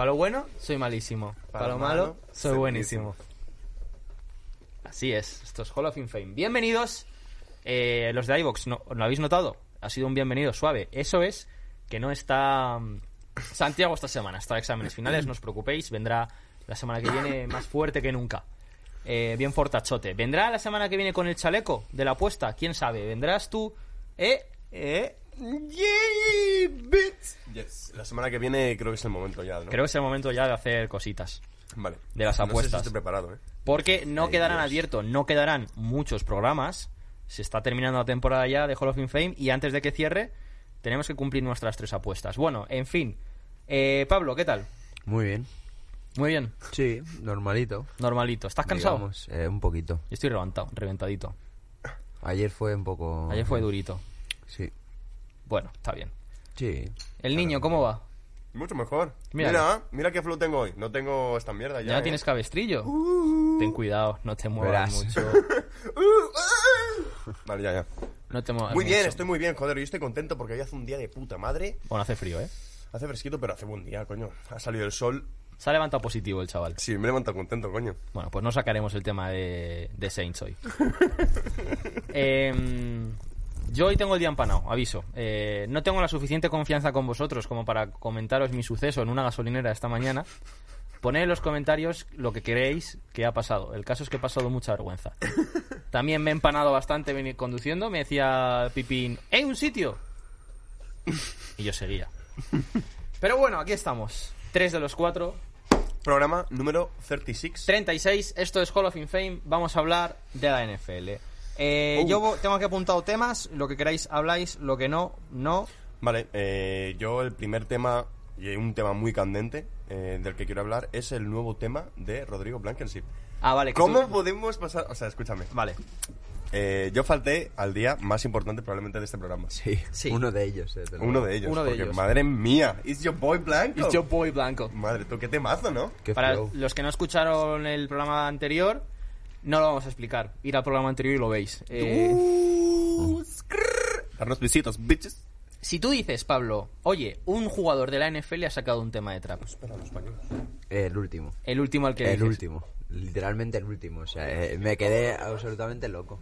Para lo bueno, soy malísimo. Para, lo malo, soy buenísimo. Así es, esto es Hall of Fame. Bienvenidos, eh, los de iVox, ¿no, ¿lo habéis notado? Ha sido un bienvenido suave. Eso es que no está mm, Santiago esta semana, está de exámenes finales, no os preocupéis, vendrá la semana que viene más fuerte que nunca. Eh, bien fortachote. ¿Vendrá la semana que viene con el chaleco de la apuesta? ¿Quién sabe? ¿Vendrás tú? ¿Eh? ¿Eh? Yay, bitch. Yes. La semana que viene creo que es el momento ya, ¿no? Creo que es el momento ya de hacer cositas. Vale. de las No sé si apuestas. estoy preparado, ¿eh? Porque no Ay, quedarán Dios. abiertos, no quedarán muchos programas. Se está terminando la temporada ya de Hall of Fame y antes de que cierre tenemos que cumplir nuestras tres apuestas. Bueno, en fin. Eh, Pablo, ¿qué tal? Muy bien. Muy bien, Sí, normalito. normalito. ¿Estás cansado? digamos, eh, un poquito. Yo estoy reventado, reventadito. Ayer fue un poco... Ayer fue durito. Sí. Bueno, está bien. Sí. El niño, ¿cómo va? Mucho mejor. Mira. Mira, mira, qué flow tengo hoy. No tengo esta mierda ya. ¿Ya, ¿eh? tienes cabestrillo? Ten cuidado, no te muevas Verás. mucho. Vale, ya, ya. No te muevas Muy bien, mucho. estoy muy bien, joder. Yo estoy contento porque hoy hace un día de puta madre. Bueno, hace frío, ¿eh? Hace fresquito, pero hace buen día, coño. Ha salido el sol. Se ha levantado positivo el chaval. Sí, me he levantado contento, coño. Bueno, pues no sacaremos el tema de, de Saints hoy. Em, yo hoy tengo el día empanado, aviso. Eh, no tengo la suficiente confianza con vosotros como para comentaros mi suceso en una gasolinera esta mañana. Poned en los comentarios lo que queréis que ha pasado. El caso es que he pasado mucha vergüenza. También me he empanado bastante venir conduciendo. Me decía Pipín, ¡Hey, un sitio! Y yo seguía. Pero bueno, aquí estamos. Tres de los cuatro. Programa número 36. 36, esto es Hall of Fame, vamos a hablar de la NFL. Eh, Uh. Yo tengo aquí apuntado temas, lo que queráis habláis, lo que no, no. Vale, eh, yo el primer tema, y un tema muy candente eh, del que quiero hablar, es el nuevo tema de Rodrigo Blankenship. Ah, vale. que ¿Cómo tú- podemos pasar? O sea, escúchame. Vale. Eh, yo falté al día más importante probablemente de este programa. Sí. Sí. Uno de ellos. eh, te lo Uno de ellos. Uno de porque, ellos. Madre mía, it's your boy Blanco. It's your boy Blanco. Madre, tú qué temazo, ¿no? Qué Para flow. los que no escucharon el programa anterior, no lo vamos a explicar. Ir al programa anterior y lo veis. Eh, Uh. Darnos besitos, bitches. si tú dices, Pablo, oye, un jugador de la NFL ha sacado un tema de trap. Espera, los pañuelos. El último. El último al que El dices. último. Literalmente el último. O sea, eh, me quedé absolutamente loco.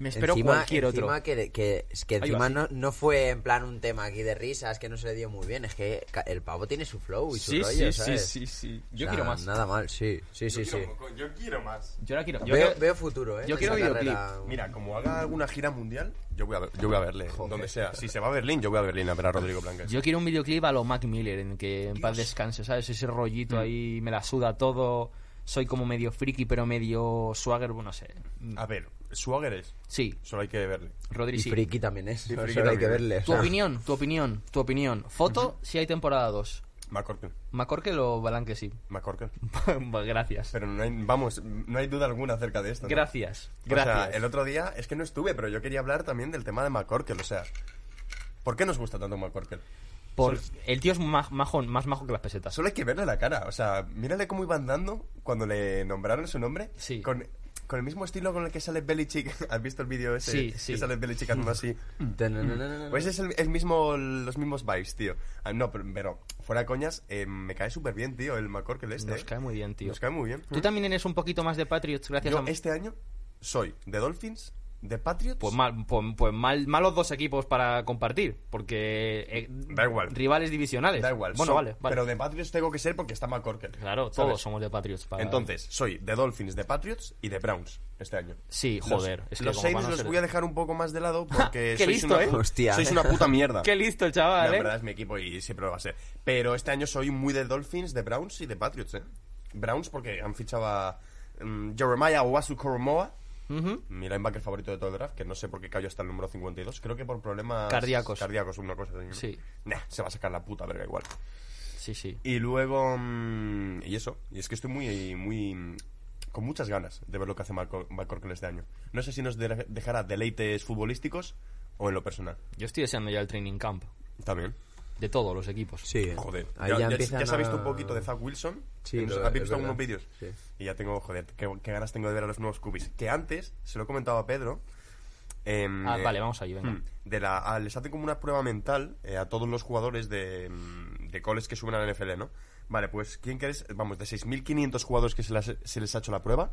Me espero encima, cualquier otro. encima que, que, que Ahí encima sí. no, no fue en plan un tema aquí de risas que no se le dio muy bien. Es que el pavo tiene su flow y su Sí, rollo, sí, sí, ¿sabes? sí, sí. O Yo sea, quiero más. Nada mal, sí. Sí, sí, sí. Yo quiero más. Yo la quiero. Yo Veo, quiero- veo futuro, ¿eh? yo quiero videoclip. Mira, como haga alguna gira mundial, yo voy a, ver- yo voy a verle, donde sea. Si se va a Berlín, yo voy a Berlín a ver a Rodrigo Blankenship. Yo quiero un videoclip a lo Mac Miller, en que en paz descanse, ¿sabes? Ese rollito ahí, me la suda todo, soy como medio friki, pero medio swagger, bueno, no sé. A ver, Swagger es, Sí, solo hay que verle. Rodri, Y sí. friki también es. Y Solo friki hay que también. verle. o Tu sea. opinión, tu opinión, tu opinión. Foto, si hay temporada 2. McCorkle. ¿McCorkle o Balanque sí? McCorkle. Gracias. Pero no hay, vamos, no hay duda alguna acerca de esto. ¿no? Gracias, O sea, gracias. el otro día, es que no estuve, pero yo quería hablar también del tema de McCorkle, o sea... ¿Por qué nos gusta tanto McCorkle? Por, el tío es más majo, más majo que las pesetas. Solo hay que verle la cara, o sea, mírale cómo iba andando cuando le nombraron su nombre. Sí. Con, con el mismo estilo con el que sale Belichick. ¿Has visto el vídeo ese? Sí, sí. Que sale Belichick haciendo así. Tananana. Pues es el, el mismo, los mismos vibes, tío. Ah, no, pero, pero fuera de coñas, eh, me cae súper bien, tío, el McCorkle este. Nos eh. cae muy bien, tío. Nos cae muy bien. Tú también eres un poquito más de Patriots gracias Yo a... este año soy de Dolphins, de Patriots. Pues mal, pues, pues mal, malos dos equipos para compartir, porque eh, Da igual. rivales divisionales. Da igual. Bueno, so- vale, vale. Pero de Patriots tengo que ser porque está McCorkle. Claro, todos somos de Patriots. para- Entonces, soy de Dolphins, de Patriots y de Browns este año. Sí, Los- joder. es que los Saints a los ser- voy a dejar un poco más de lado porque Qué sois, listo, una, ¿eh? Hostia. sois una puta mierda. Qué listo No, chaval, en ¿eh? verdad es mi equipo y siempre lo va a ser. Pero este año soy muy de Dolphins, de Browns y de Patriots, ¿eh? Browns porque han fichado a mm, Jeremiah Owasu Koromoa, Ujú. mi linebacker favorito de todo el draft, que no sé por qué cayó hasta el número 52. Creo que por problemas Cardíacos. Cardíacos, una cosa así. Sí. Nah, se va a sacar la puta verga igual. Sí, sí. Y luego. mm, y eso. Y es que estoy muy. muy mm, con muchas ganas de ver lo que hace McCorkle este año. No sé si nos de- dejará deleites futbolísticos o en lo personal. Yo estoy deseando ya el training camp También. De todos los equipos. Sí. Joder. Ahí ya, ya, ya- empiezan ya se ha visto a- un poquito de Zach Wilson. Sí, ¿Has lo- visto algunos vídeos? Sí. Y ya tengo, joder, qué, qué ganas tengo de ver a los nuevos cubis. Que antes, se lo he comentado a Pedro. em, Ah, eh, vale, vamos ahí, venga. Mm, De la, a- les hacen como una prueba mental eh, a todos los jugadores de, mm, de coles que suben a la NFL, ¿no? Vale, pues ¿quién crees? Vamos, de 6.500 jugadores que se, las- se les ha hecho la prueba,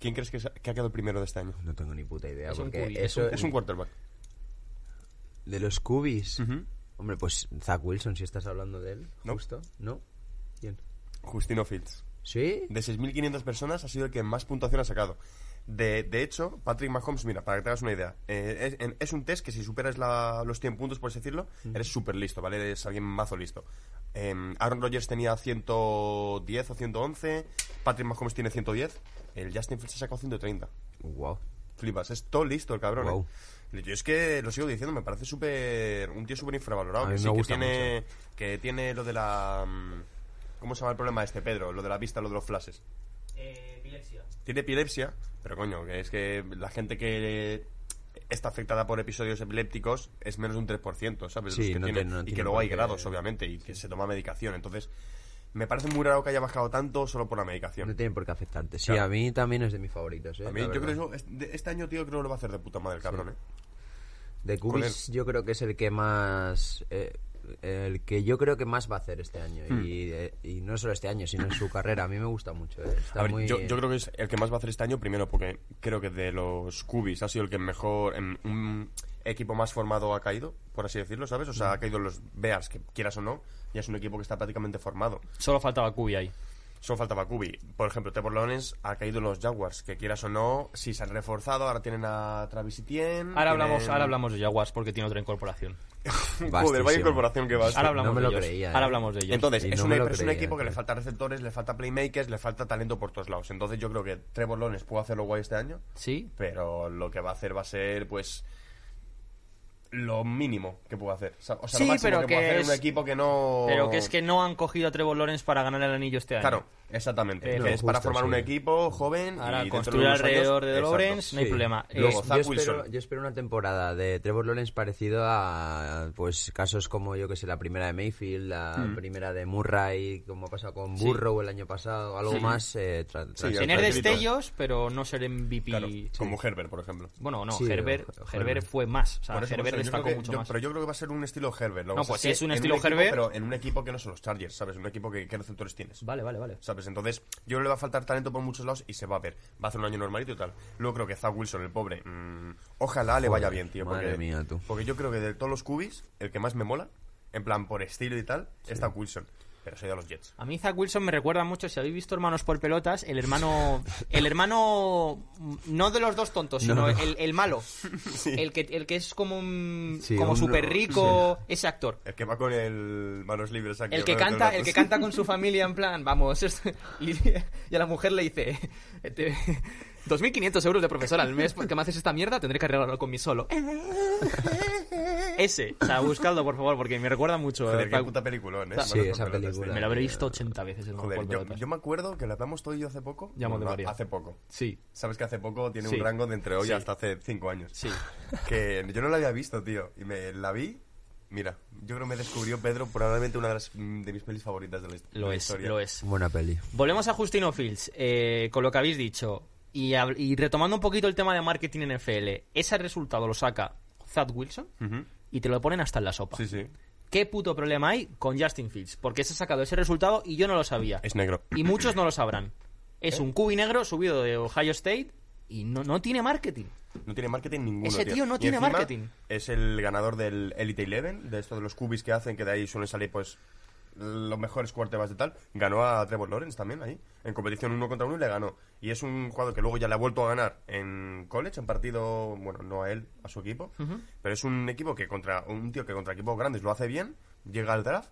¿quién crees que, se- que ha quedado el primero de este año? No tengo ni puta idea. Es un porque es eso Es un quarterback. de los cubis. Hombre, pues Zach Wilson, si estás hablando de él, No. justo. ¿No? ¿Quién? Justino Fields. ¿Sí? De 6.500 personas ha sido el que más puntuación ha sacado. De, de hecho, Patrick Mahomes, mira, para que te hagas una idea, eh, es, en- es un test que si superas la- los 100 puntos, por así decirlo, eres súper listo, ¿vale? Eres alguien mazo listo. Em, Aaron Rodgers tenía 110 o 111, Patrick Mahomes tiene 110, el Justin Fields ha sacado 130. Wow. Flipas, es todo listo el cabrón. Guau. ¿eh? Yo es que lo sigo diciendo, me parece súper. Un tío súper infravalorado. A Que mí sí, me que gusta tiene, que tiene lo de la. mm, ¿Cómo se llama el problema este, Pedro? Lo de la vista, lo de los flashes. epilepsia. Tiene epilepsia, pero coño, que es que la gente que está afectada por episodios epilépticos es menos de un 3%, ¿sabes? Sí, Los que no tienen. tiene- no y tiene que luego hay grados, obviamente, y que se toma medicación. Entonces, me parece muy raro que haya bajado tanto solo por la medicación. No tiene por qué afectarte. Sí, Claro. a mí también es de mis favoritos. ¿eh? A mí, yo creo que eso- este- este año, tío, creo que lo va a hacer de puta madre el cabrón, ¿eh? De Cubis yo creo que es el que más... eh, el que yo creo que más va a hacer este año. Y, eh, y no solo este año, sino en su carrera. A mí me gusta mucho. eh. Está A ver, muy- yo, yo creo que es el que más va a hacer este año, primero porque creo que de los Cubis ha sido el que mejor, en un equipo más formado ha caído, por así decirlo, ¿sabes? O sea, ha caído los Bears, que quieras o no, ya es un equipo que está prácticamente formado. Solo faltaba Cubi ahí. Solo faltaba Cubi. Por ejemplo, Trevor Lawrence ha caído en los Jaguars, que quieras o no, sí se han reforzado, ahora tienen a Travis Etienne. Ahora hablamos, tienen- ahora hablamos de Jaguars porque tiene otra incorporación. Joder, vaya incorporación que vas. Ahora hablamos no me de lo ellos. creía, ¿eh? Ahora hablamos de ellos. Entonces, es, no un, equipo que le falta receptores, le falta playmakers, le falta talento por todos lados. Entonces, yo creo que Trevor Lawrence puede hacerlo guay este año. sí, pero lo que va a hacer va a ser pues lo mínimo que puede hacer. O sea, Sí, lo máximo pero que, que hacer es- un equipo que no pero que es que no han cogido a Trevor Lawrence para ganar el anillo este año. Claro, exactamente. Eh, no, es para formar sí. un equipo joven Ahora y de construir años- alrededor de Exacto. Lawrence, no hay problema. Luego, Eh, Zach yo, espero, Wilson. yo espero una temporada de Trevor Lawrence parecido a pues casos como yo que sé la primera de Mayfield, la Hmm. primera de Murray, como ha pasado con Burrow el año pasado, algo Sí. más eh, tra- Sí, tras- tener destellos, pero no ser MVP. Claro, como Herbert, por ejemplo. Bueno, no, Sí, Herbert, o- Herbert fue más. O sea, eso, Herbert destacó mucho yo- más. Pero yo creo que va a ser un estilo Herbert. No, pues que es un estilo equipo, Herbert. Pero en un equipo que no son los Chargers, ¿sabes? Un equipo que, ¿qué receptores tienes? Vale, vale, vale. ¿Sabes? Entonces, yo creo que le va a faltar talento por muchos lados y se va a ver. Va a hacer un año normalito y tal. Luego creo que Zach Wilson, el pobre, mm, ojalá le vaya bien, tío. madre Porque, mía, tú. porque yo creo que de todos los cubis, el que más me mola, en plan por estilo y tal, es Zach Wilson. Pero soy de los Jets. A mí Zach Wilson me recuerda mucho, si habéis visto Hermanos por Pelotas, el hermano, el hermano, mm, no de los dos tontos, sino No, no. El, el malo, el, que, el que es como un, Sí, como súper rico, ese actor. El que va con el manos libres aquí. El que canta, el que canta con su familia en plan, vamos, y, y a la mujer le dice, te- 2.500 euros de profesor al mes porque me haces esta mierda, tendré que arreglarlo con mi solo. Ese, o sea, buscadlo por favor porque me recuerda mucho. Joder, eh, qué puta peliculón, ¿eh? Sí, Manos esa pelotas, película. tío. me lo habré visto 80 veces en Joder, yo, yo me acuerdo que la hablamos todo y yo hace poco. Ya hemos de No, varias. Hace poco. Sí, Sabes que hace poco tiene Sí. un rango de entre hoy Sí. hasta hace 5 años. sí. Que yo no la había visto, tío. Y me la vi. Mira, yo creo que me descubrió Pedro probablemente una de, las, mm, de mis pelis favoritas de la, hist- de Lo la es, historia. lo es. Buena peli. Volvemos a Justino Fields, eh, con lo que habéis dicho. Y, retomando un poquito el tema de marketing en FL, ese resultado lo saca Zach Wilson y te lo ponen hasta en la sopa. Sí, sí. ¿Qué puto problema hay con Justin Fields? Porque se ha sacado ese resultado y yo no lo sabía. Es negro. Y muchos no lo sabrán. Es ¿Eh? un cubi negro subido de Ohio State y no, no tiene marketing. No tiene marketing ninguno. Ese tío no Y tiene marketing. Es el ganador del Elite Eleven, de esto de los cubis que hacen, que de ahí suelen salir, pues, los mejores quarterbacks de tal. Ganó a Trevor Lawrence también ahí, en competición uno contra uno y le ganó. Y es un jugador que luego ya le ha vuelto a ganar en college, en partido, bueno, no a él, a su equipo. Pero es un equipo que contra, un tío que contra equipos grandes lo hace bien, llega al draft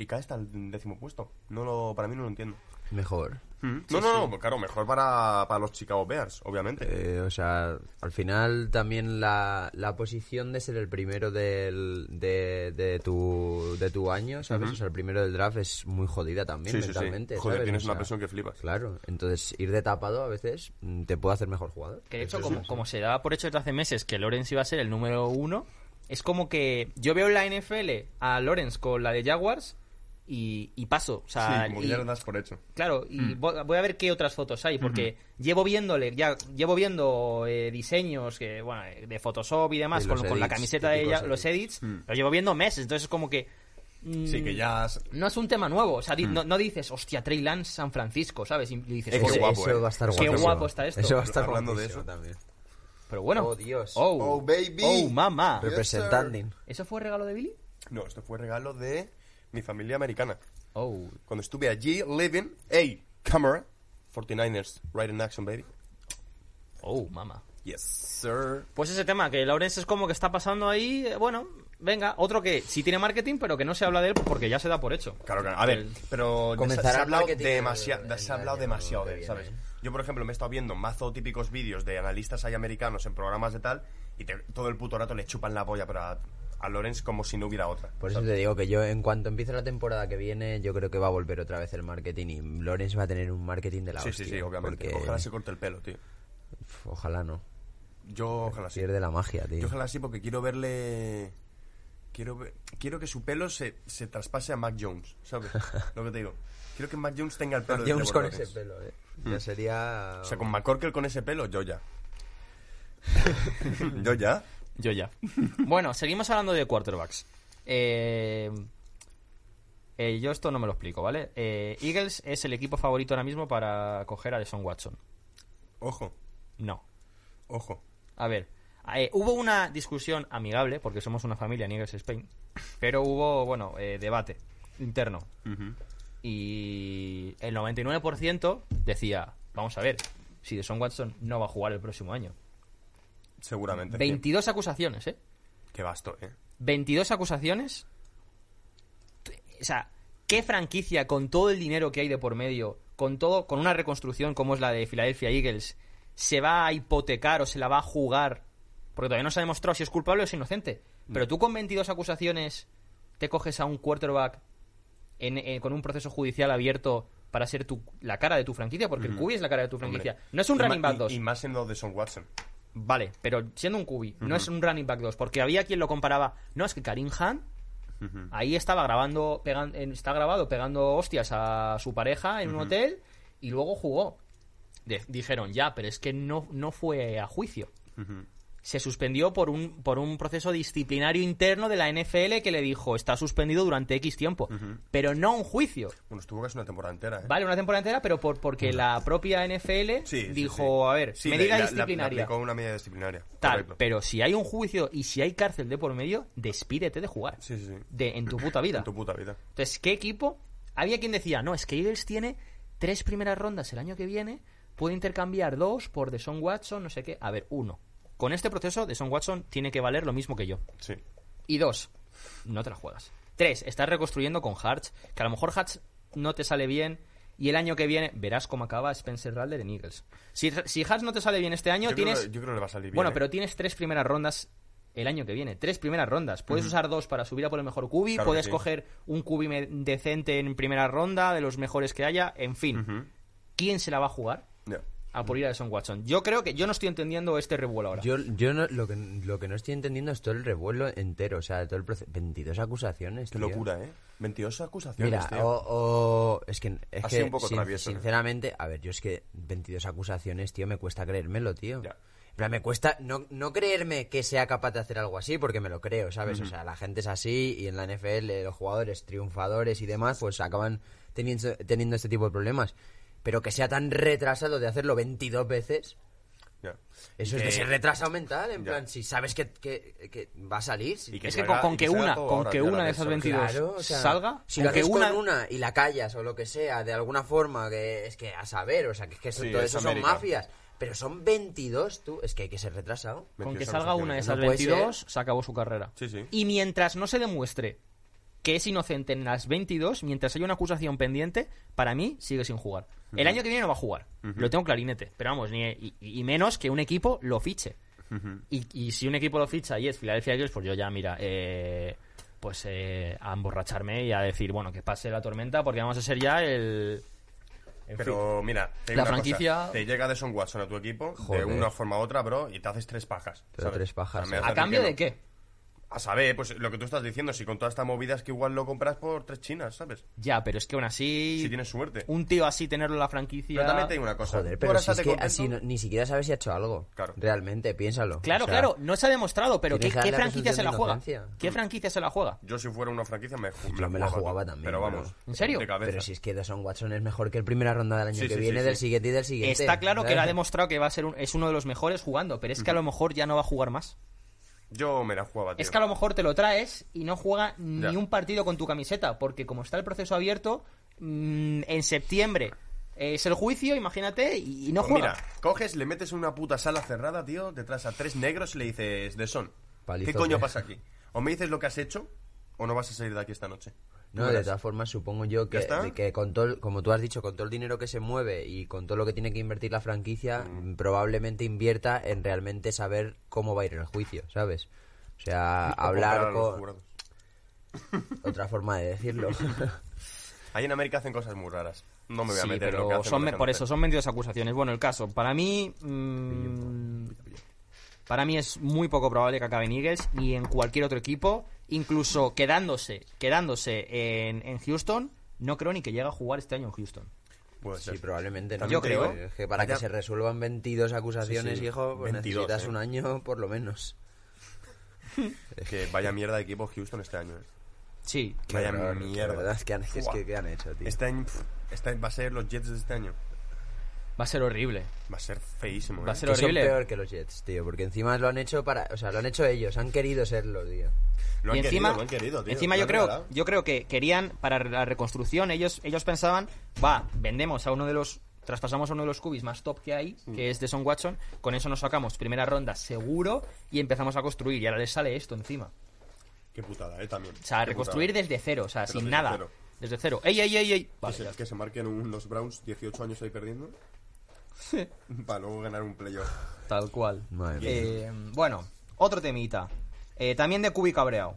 y cae hasta el décimo puesto. No lo, para mí no lo entiendo. Mejor. Mm. No, no, no, claro, mejor para, para los Chicago Bears, obviamente. Eh, o sea, al final también la, la posición de ser el primero del, de, de, tu, de tu año, ¿sabes? O sea, el primero del draft es muy jodida también Sí, sí, sí. mentalmente. Joder, ¿sabes? tienes O una presión que flipas. Claro, entonces ir de tapado a veces mm, te puede hacer mejor jugador. Que de hecho, como, como se daba por hecho desde hace meses que Lawrence iba a ser el número uno, es como que yo veo en la NFL a Lawrence con la de Jaguars y, y paso. O sea, sí, como y- que ya lo das por hecho. Claro, y voy voy a ver qué otras fotos hay, porque llevo viéndole, ya llevo viendo eh, diseños que, bueno, eh, de Photoshop y demás, Y con, los con la edits, camiseta de ella, los edits. edits, los llevo viendo meses, entonces es como que... mm, Sí, que ya... has- No es un tema nuevo, o sea, di- no, no dices, hostia, Trey Lance San Francisco, ¿sabes? Y dices, Qué joder, guapo, eso eh. va a estar Qué guapísimo. guapo está esto. Eso va a estar Hablando de eso. también. pero bueno. Oh, Dios. Oh, Oh, baby. Oh, mamá. Yes, Representando. ¿Eso fue regalo de Billy? No, esto fue regalo de mi familia americana. Oh, Cuando estuve allí, living, hey, camera, 49ers, right in action, baby. oh, mamá. Yes, sir. Pues ese tema, que Lawrence es como que está pasando ahí, eh, bueno, venga, otro que sí tiene marketing, pero que no se habla de él porque ya se da por hecho. Claro, claro. A ver, pero se, ha hablado, demasiado, se ha hablado demasiado de él. ¿sabes? Yo, por ejemplo, me he estado viendo mazo típicos vídeos de analistas ahí americanos en programas de tal y te- todo el puto rato le chupan la polla pero a, a Lorenz como si no hubiera otra. Por eso ¿sabes? te digo que yo, en cuanto empiece la temporada que viene, yo creo que va a volver otra vez el marketing y Lorenz va a tener un marketing de la Sí, hostia. sí, sí, obviamente. porque- Ojalá se corte el pelo, tío. Ojalá no. Yo ojalá sí. Pierde la magia, tío. Yo ojalá sí porque quiero verle... Quiero, ver- quiero que su pelo se, se traspase a Mac Jones, ¿sabes? Lo que te digo. Quiero que Mac Jones tenga el pelo de Jones con ese pelo, eh. Ya sería... O sea, con McCorkle con ese pelo, yo ya. yo ya. Yo ya. bueno, seguimos hablando de quarterbacks. Eh, eh, yo esto no me lo explico, ¿vale? Eh, Eagles es el equipo favorito ahora mismo para coger a Deshaun Watson. Ojo, No. ojo. A ver, eh, hubo una discusión amigable, porque somos una familia en Eagles Spain, pero hubo, bueno, eh, debate interno. Y el 99% decía, vamos a ver, si Deshaun Watson no va a jugar el próximo año. Seguramente. 22 acusaciones, ¿eh? Qué vasto, ¿eh? 22 acusaciones. O sea, ¿qué franquicia con todo el dinero que hay de por medio, con todo, con una reconstrucción como es la de Philadelphia Eagles, se va a hipotecar o se la va a jugar? Porque todavía no se ha demostrado si es culpable o es inocente. Pero tú con 22 acusaciones te coges a un quarterback en- en- con un proceso judicial abierto para ser tu, la cara de tu franquicia, porque el QB es la cara de tu franquicia. Hombre. No es un Y running back y- 2. Y, más siendo de Son Watson. Vale, pero siendo un QB, no es un running back 2, porque había quien lo comparaba. No, es que Karim Han ahí estaba grabando, pegan- está grabado pegando hostias a su pareja en un hotel y luego jugó. De- dijeron, ya, pero es que no, no fue a juicio. Se suspendió por un, por un proceso disciplinario interno de la NFL que le dijo, está suspendido durante X tiempo, pero no un juicio. Bueno, estuvo casi una temporada entera, ¿eh? Vale, una temporada entera, pero por, porque la propia NFL Sí, dijo, sí. a ver, medida la- la- disciplinaria. Aplicó una medida disciplinaria. Tal, correcto. pero si hay un juicio y si hay cárcel de por medio, despídete de jugar. Sí, sí, sí. De, en tu puta vida. En tu puta vida. Entonces, ¿qué equipo? Había quien decía, no, es que Eagles tiene tres primeras rondas el año que viene, puede intercambiar dos por Deshaun Watson, no sé qué. A ver, uno. Con este proceso, Deshaun Watson tiene que valer lo mismo que yo. Sí. Y dos, no te la juegas. Tres, estás reconstruyendo con Hartz, que a lo mejor Hartz no te sale bien y el año que viene verás cómo acaba Spencer Rattler en Eagles. Si, si Hartz no te sale bien este año, Yo, tienes... creo, yo creo que le va a salir bien. Bueno, ¿eh? pero tienes tres primeras rondas el año que viene. Tres primeras rondas. Puedes usar dos para subir a por el mejor cubi. Claro puedes sí. coger un cubi decente en primera ronda, de los mejores que haya. En fin. ¿Quién se la va a jugar Ya. A por ir a Deshaun Watson? Yo creo que yo no estoy entendiendo este revuelo ahora. Yo, yo no, lo, que, lo que no estoy entendiendo es todo el revuelo entero, o sea, todo el proceso. 22 acusaciones, Qué tío. locura, ¿eh? 22 acusaciones, Mira, tío. o, o- es que, es que un poco sin- travieso, sinceramente, a ver, yo es que 22 acusaciones, tío, me cuesta creérmelo, tío. Ya. Plan, me cuesta no, no creerme que sea capaz de hacer algo así, porque me lo creo, ¿sabes? O sea, la gente es así y en la NFL los jugadores triunfadores y demás, pues acaban teniendo, teniendo este tipo de problemas. Pero que sea tan retrasado de hacerlo 22 veces, Ya. eso Y es de que- ser retrasado mental, en Ya. plan, si sabes que, que- que va a salir. si- Y que es que salga- con, que que una, con que una de esas ¿sabes? 22 Claro, o sea, salga, Si con lo que una, con una y la callas o lo que sea, de alguna forma, que es que a saber, o sea, que es que eso, Sí, todo es eso son América. mafias. Pero son 22, tú, es que hay que ser retrasado. con que 22 salga una de esas No puede 22, se acabó su carrera. Sí, sí. Y mientras no se demuestre que es inocente en las 22, mientras haya una acusación pendiente, para mí sigue sin jugar. El año que viene no va a jugar, lo tengo clarinete, pero vamos, ni, y, y menos que un equipo lo fiche. y, y si un equipo lo ficha y es Philadelphia Eagles, pues yo ya, mira, eh, pues eh, a emborracharme y a decir, bueno, que pase la tormenta porque vamos a ser ya el... en fin. Pero mira, te La franquicia- cosa, te llega Deson Watson a tu equipo Joder. de una forma u otra, bro, y te haces tres pajas. Pero ¿sabes? tres pajas, O sea, me ¿eh? ¿A cambio de no. qué? A saber, pues lo que tú estás diciendo, si con toda esta movida es que igual lo compras por tres chinas, ¿sabes? Ya, pero es que aún así... Si tienes suerte. Un tío así tenerlo en la franquicia... Pero también te digo una cosa. Joder, pero si es que contento. así no- ni siquiera sabes si ha hecho algo. Claro. Realmente, piénsalo. Claro, O sea, claro, no se ha demostrado, pero ¿qué, franquicia se la juega? ¿Qué franquicia se la juega? Yo si fuera una franquicia me, ju- Yo me la jugaba también, Pero vamos. ¿En serio? de. Pero si es que Deshaun Watson es mejor que el primera ronda del año Sí, que sí, viene, sí, del sí. siguiente y del siguiente. Está claro que lo ha demostrado que va a ser un- es uno de los mejores jugando, pero es que a lo mejor ya no va a jugar más. Yo me la jugaba, tío. Es que a lo mejor te lo traes y no juega ni Ya. un partido con tu camiseta, porque como está el proceso abierto, mm, en septiembre es el juicio, imagínate, y, y no Pues juega. mira, coges, le metes en una puta sala cerrada, tío, detrás a tres negros y le dices, de son, ¿qué coño pasa aquí? O me dices lo que has hecho, o no vas a salir de aquí esta noche. No, de todas formas, supongo yo que, que con todo, como tú has dicho, con todo el dinero que se mueve y con todo lo que tiene que invertir la franquicia, Mm. probablemente invierta en realmente saber cómo va a ir el juicio, ¿sabes? O sea, O hablar con... Otra forma de decirlo. Ahí en América hacen cosas muy raras. No me voy a Sí, meter en pero lo que hacen son, o me- dejan por eso son 22 acusaciones. Bueno, el caso, para mí, mm, para mí es muy poco probable que acabe en Eagles ni en cualquier otro equipo, incluso quedándose, quedándose en, en Houston, no creo ni que llegue a jugar este año en Houston. Puede Sí, probablemente no. Yo creo, Es que para que se resuelvan 22 acusaciones, Sí, sí, hijo, pues 22, necesitas eh. un año por lo menos. Es que vaya mierda de equipo Houston este año. eh. Sí, Vaya horror, mierda. La verdad es que han, es Buah. que, ¿qué han hecho, tío? Este año este va a ser los Jets de este año. Va a ser horrible. Va a ser feísimo. Va a eh. ser Que son horrible. peor que los Jets, tío, porque encima lo han hecho para, o sea, lo han hecho ellos, han querido serlo, tío. Lo han y encima, querido, lo han querido, tío. encima yo creo, regalado. yo creo que querían para la reconstrucción ellos ellos pensaban, va, vendemos a uno de los traspasamos a uno de los cubis más top que hay, Mm. que es Deson Watson, con eso nos sacamos primera ronda seguro y empezamos a construir y ahora les sale esto encima. Qué putada, eh, también. O sea, Qué reconstruir putada. desde cero, o sea, Pero sin desde nada. cero. Desde cero. ¡Ey, ey, ey, ey! Que Vale, se, ya que se marquen un- los Browns 18 años ahí perdiendo. para luego ganar un playoff. Tal cual. Madre mía. Eh, bueno, otro temita. Eh, también de Cubi cabreado.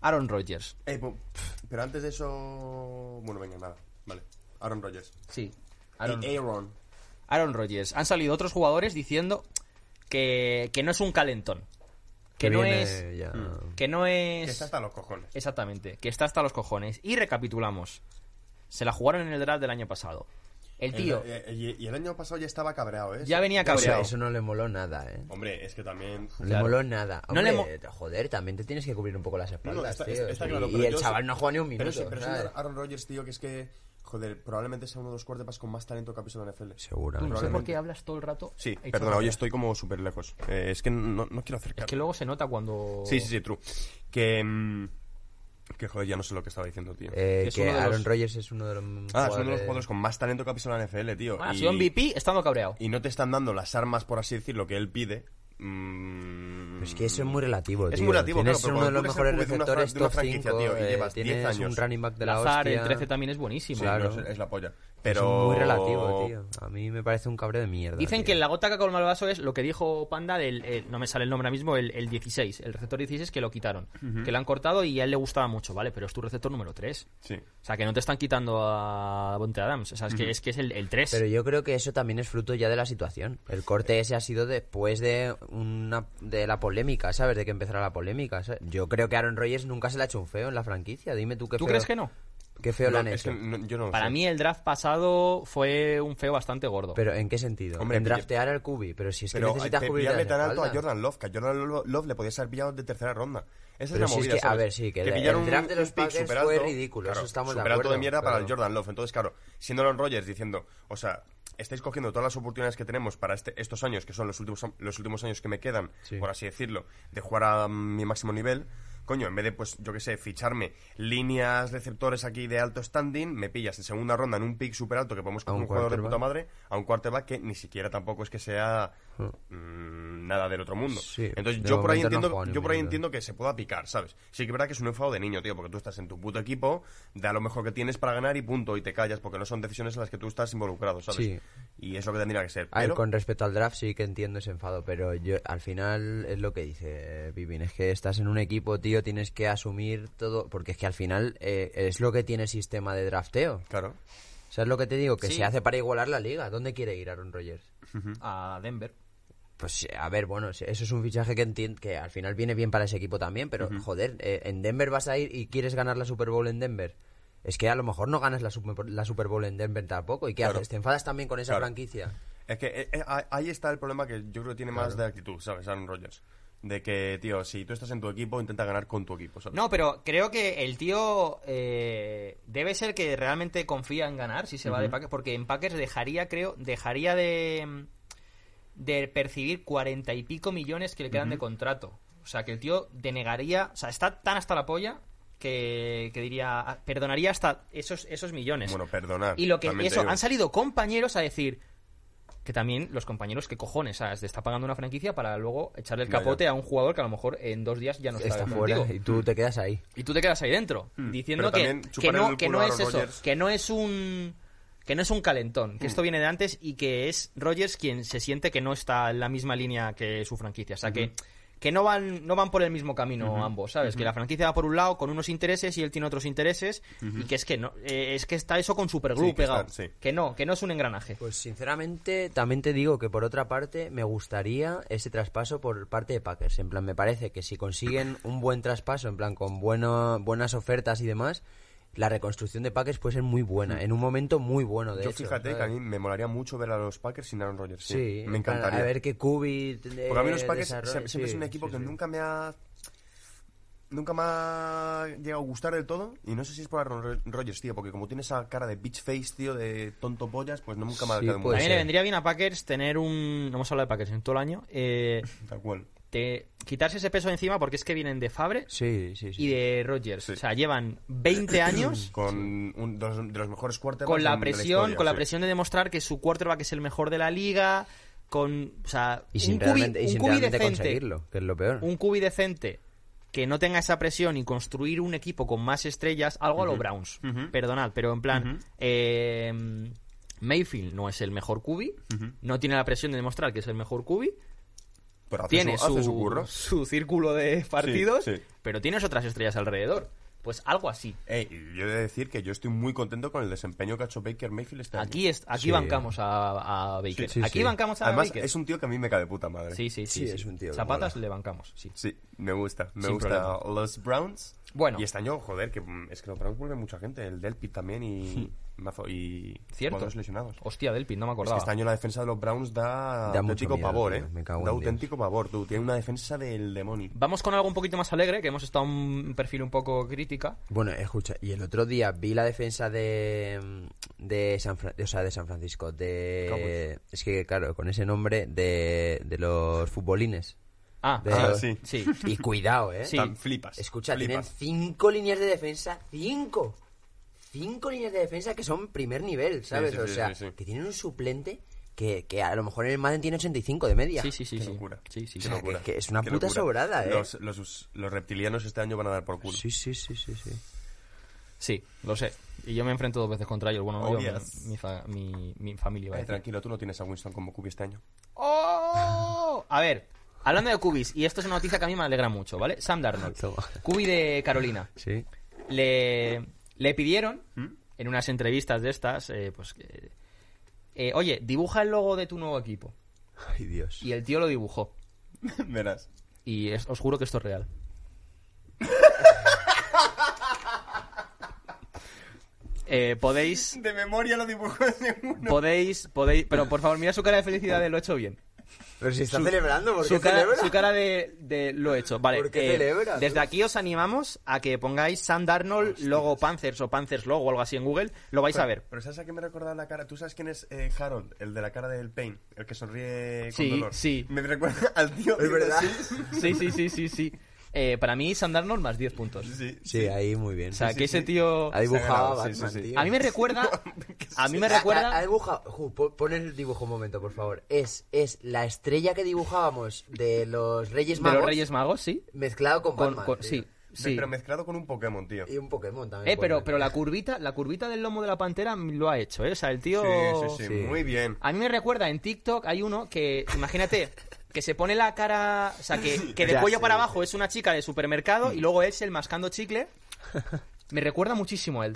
Aaron Rodgers. Eh, pero antes de eso. Bueno, venga, nada. Vale. Aaron Rodgers. Sí. Aaron, Y Aaron. Aaron Rodgers. Han salido otros jugadores diciendo que, que no es un calentón. Que, no viene es. ya- Que no es. Que está hasta los cojones. Exactamente. Que está hasta los cojones. Y recapitulamos. Se la jugaron en el draft del año pasado. El tío El- eh, y, y el año pasado ya estaba cabreado, ¿eh? ya venía cabreado. eso no le moló nada, ¿eh. Hombre, es que también. No Claro. le moló nada. No le joder, también te tienes que cubrir un poco las espaldas, no, está, tío. está- está Sí, claro, y el chaval no juega ni un Pero minuto. Aaron Rodgers, tío, que es que. Joder, probablemente sea uno de los quarterbacks con más talento que ha pisado la NFL. Seguro. Tú no sé por qué hablas todo el rato. Sí, perdona, hoy estoy como súper lejos. Eh, es que no, no quiero acercar. Es que luego se nota cuando. Sí, sí, sí, true. Que. mm, que joder, ya no sé lo que estaba diciendo, tío. Eh, Es que de Aaron los- Rodgers es uno de los ah, son uno de los jugadores con más talento que ha pisado la NFL, tío. Ha y, sido MVP estando cabreado. y no te están dando las armas, por así decirlo, que él pide. mm, Es que eso es muy relativo, Es tío. muy relativo, Tienes claro, pero uno de los mejores receptores fra- de una top franquicia, 5, tío, y eh, llevas 10 tienes años. un running back de la Lazar, hostia. el 13 también es buenísimo. Sí, Claro. no, es, es la polla. Es Pero. muy relativo, tío. A mí me parece un cabreo de mierda. Dicen tío. que la gota que colma el vaso es lo que dijo Panda del, el- no me sale el nombre ahora mismo, el, el 16, el receptor 16 que lo quitaron, que lo han cortado y a él le gustaba mucho, ¿vale? Pero es tu receptor número 3. Sí. O sea, que no te están quitando a Bonte Adams, o sea, es, que, es que es el, el 3. Pero yo creo que eso también es fruto ya de la situación. El corte ese ha sido después de una de la polémica, ¿sabes? De que empezara la polémica. ¿sabes? Yo creo que Aaron Rodgers nunca se le ha hecho un feo en la franquicia. Dime tú qué ¿Tú feo. crees que no? Qué feo le No, han es hecho. que no- yo no lo Para sé. mí el draft pasado fue un feo bastante gordo. Pero ¿en qué sentido? Hombre, en draftear al Cubi. Pero si es que Pero necesitas de cubrir pillarle las tan alto a. Jordan Love, que a Jordan Lo- Love le podías haber pillado de tercera ronda. Esa Pero es si la es movida, que, a ¿sabes? ver, sí, que el- pillaron el draft de los pick Packers superalto, fue ridículo, eso claro, estamos de superalto de acuerdo, mierda para el Jordan Love. Entonces, claro, siendo Aaron Rodgers diciendo, o sea, estáis cogiendo todas las oportunidades que tenemos para este, estos años, que son los últimos, los últimos años que me quedan, Sí. por así decirlo, de jugar a mi máximo nivel, coño, en vez de, pues, yo qué sé, ficharme líneas receptores aquí de alto standing, me pillas en segunda ronda en un pick súper alto que podemos con un un jugador de puta madre, a un quarterback que ni siquiera tampoco es que sea mm, nada del otro mundo. Sí, Entonces yo por ahí no entiendo, yo por ahí entiendo que se pueda picar, ¿sabes? Sí que es verdad que es un enfado de niño, tío, porque tú estás en tu puto equipo, da lo mejor que tienes para ganar y punto, y te callas, porque no son decisiones en las que tú estás involucrado, ¿sabes? Sí. Y es lo que tendría que ser. A ver, Pero, con respecto al draft sí que entiendo ese enfado, pero yo al final es lo que dice Vivin, es que estás en un equipo, tío, tienes que asumir todo, porque es que al final eh, es lo que tiene el sistema de drafteo. claro. ¿Sabes lo que te digo? Que Sí. se hace para igualar la liga. ¿Dónde quiere ir Aaron Rodgers? A Denver. Pues a ver, bueno, eso es un fichaje que entien- que al final viene bien para ese equipo también, pero joder, eh, en Denver vas a ir y quieres ganar la Super Bowl en Denver. Es que a lo mejor no ganas la Super, la Super Bowl en Denver tampoco. ¿Y qué Claro. haces? ¿Te enfadas también con esa Claro. franquicia? Es que eh, eh, ahí está el problema que yo creo que tiene más de actitud, ¿sabes? Aaron Rodgers. De que, tío, si tú estás en tu equipo, intenta ganar con tu equipo, ¿sabes? No, pero creo que el tío eh, debe ser que realmente confía en ganar si se va de Packers, porque en Packers dejaría, creo, dejaría de, de percibir cuarenta y pico millones que le quedan de contrato. O sea, que el tío denegaría, o sea, está tan hasta la polla que, que diría, ah, perdonaría hasta esos, esos millones. Bueno, perdonar. y lo que eso, digo. han salido compañeros a decir que también los compañeros, que cojones, ¿sabes? Te está pagando una franquicia para luego echarle el Ya, ya. capote a un jugador que a lo mejor en dos días ya no está, Está contigo. fuera y tú te quedas ahí. Y tú te quedas ahí dentro, diciendo Hmm. Pero que, que no, que no es eso, que no es un que no es un calentón, que esto viene de antes y que es Rogers quien se siente que no está en la misma línea que su franquicia, o sea que que no van no van por el mismo camino ambos, ¿sabes? Que la franquicia va por un lado con unos intereses y él tiene otros intereses y que es que no eh, es que está eso con Superglue Sí, que pegado, sí. que no, que no es un engranaje. Pues sinceramente, también te digo que por otra parte me gustaría ese traspaso por parte de Packers. En plan, me parece que si consiguen un buen traspaso, en plan con bueno, buenas ofertas y demás, la reconstrucción de Packers puede ser muy buena, en un momento muy bueno, de Yo hecho. fíjate que a mí me molaría mucho ver a los Packers sin Aaron Rodgers. Sí, Sí, me encantaría. A ver qué Kubi. Porque a mí los Packers siempre es un equipo que nunca me ha. Nunca me ha llegado a gustar del todo. Y no sé si es por Aaron Ro- Rodgers, tío. Porque como tiene esa cara de bitch face, tío, de tonto pollas, pues no nunca me ha Sí, quedado muy También ser. le vendría bien a Packers tener un no hemos hablado de Packers en todo el año, eh, Tal cual. Te- quitarse ese peso de encima porque es que vienen de Fabre Sí, sí, sí. y de Rogers. Sí. O sea, llevan 20 años Con un dos- de los mejores quarterbacks con la de presión, historia, con la presión de demostrar que su quarterback es el mejor de la liga, con, o sea, Y sin un cubi, realmente, y un sin cubi realmente decente, conseguirlo, que es lo peor. un cubi decente que no tenga esa presión y construir un equipo con más estrellas, algo a los Browns. Perdonad, pero en plan, eh, Mayfield no es el mejor cubi, no tiene la presión de demostrar que es el mejor cubi, Pero hace tiene su, su, hace su curro. su círculo de partidos, sí. pero tienes otras estrellas alrededor. Pues algo así. Ey, yo he de decir que yo estoy muy contento con el desempeño que ha hecho Baker Mayfield este año. Aquí, es, aquí Sí. bancamos a, a Baker. Sí, sí, aquí sí. bancamos a Además, Baker. es un tío que a mí me cae de puta madre. Sí, sí, sí. Sí, sí. es un tío Zapatas mola. le bancamos, sí. Sí, me gusta. Me Sin gusta problema. los Browns. Bueno. Y este año, joder, que mm, es que los Browns vuelven mucha gente. El Delpit también y. mazo- y Cierto. lesionados. Hostia, Delpit, no me Es que acordaba. este año la defensa de los Browns da, auténtico miedo, pavor, tío, ¿eh? me cago en da Dios. auténtico pavor, tú. Tiene una defensa del demonio. Vamos con algo un poquito más alegre, que hemos estado en un perfil un poco crítica. Bueno, escucha, y el otro día vi la defensa de de San, Fra- o sea, de San Francisco, de es que claro, con ese nombre de, de los futbolines. Ah, De Ah, sí. sí. Y cuidado, ¿eh? Sí. Tan flipas. Escucha, tienen flipas. cinco líneas de defensa, cinco. Cinco líneas de defensa que son primer nivel, ¿sabes? sí, o sí, sea, sí, sí. que tienen un suplente que, que a lo mejor en el Madden tiene 85 de media. Sí, sí, sí. Qué sí. locura. Sí, sí, Qué sí. sea, locura. que- que es una Qué puta locura. sobrada, ¿eh? Los, los, los reptilianos este año van a dar por culo. Sí, sí, sí, sí, sí. Sí, lo sé. Y yo me enfrento dos veces contra ellos. Bueno, no Oh, yo, yes. mi, fa- mi, mi familia. iba a Eh, decir. tranquilo, tú no tienes a Winston como QB este año. ¡Oh! A ver, hablando de cubis, y esto es una noticia que a mí me alegra mucho, ¿vale? Sam Darnold, cubi de Carolina. Sí. le, le pidieron ¿Mm? en unas entrevistas de estas, eh, pues, que, eh, oye, dibuja el logo de tu nuevo equipo. Ay, Dios. Y el tío lo dibujó. Verás. Y es- os juro que esto es real. Eh, podéis, De memoria lo dibujó seguro. podéis, podéis, pero por favor, mira su cara de felicidad de lo he hecho bien. Pero si está celebrando, ¿por qué Su cara, celebra? su cara de, de lo hecho. Vale, ¿Por qué eh, celebra, desde aquí os animamos a que pongáis Sam Darnold, logo Panthers o Panthers logo o algo así en Google. Lo vais a ver. Pero ¿sabes a qué me recordaba la cara? ¿Tú sabes quién es eh, Harold? El de la cara del Pain. El que sonríe con Sí, dolor. sí. Me recuerda al tío. Es verdad. Sí, sí, sí, sí, sí. Eh, para mí Sam Darnold más 10 puntos. Sí, Sí, ahí muy bien. O sea, que ese tío... ha dibujado Sí, a sí, Batman, sí. tío. A mí me recuerda... A mí me Ha- Ha, ha recuerda... dibujado... Pon el dibujo un momento, por favor. Es, es la estrella que dibujábamos de los Reyes De Magos los Reyes Magos, sí. mezclado con Con- Batman. con- sí, sí. Pero mezclado con un Pokémon, tío. Y un Pokémon también. Eh, pero, pero la curvita, la curvita del lomo de la pantera lo ha hecho, ¿eh? O sea, el tío... Sí, sí, sí, Sí. muy bien. A mí me recuerda, en TikTok hay uno que, imagínate, que se pone la cara, o sea, que, que de cuello sé. para abajo es una chica de supermercado y luego es el mascando chicle. Me recuerda muchísimo a él.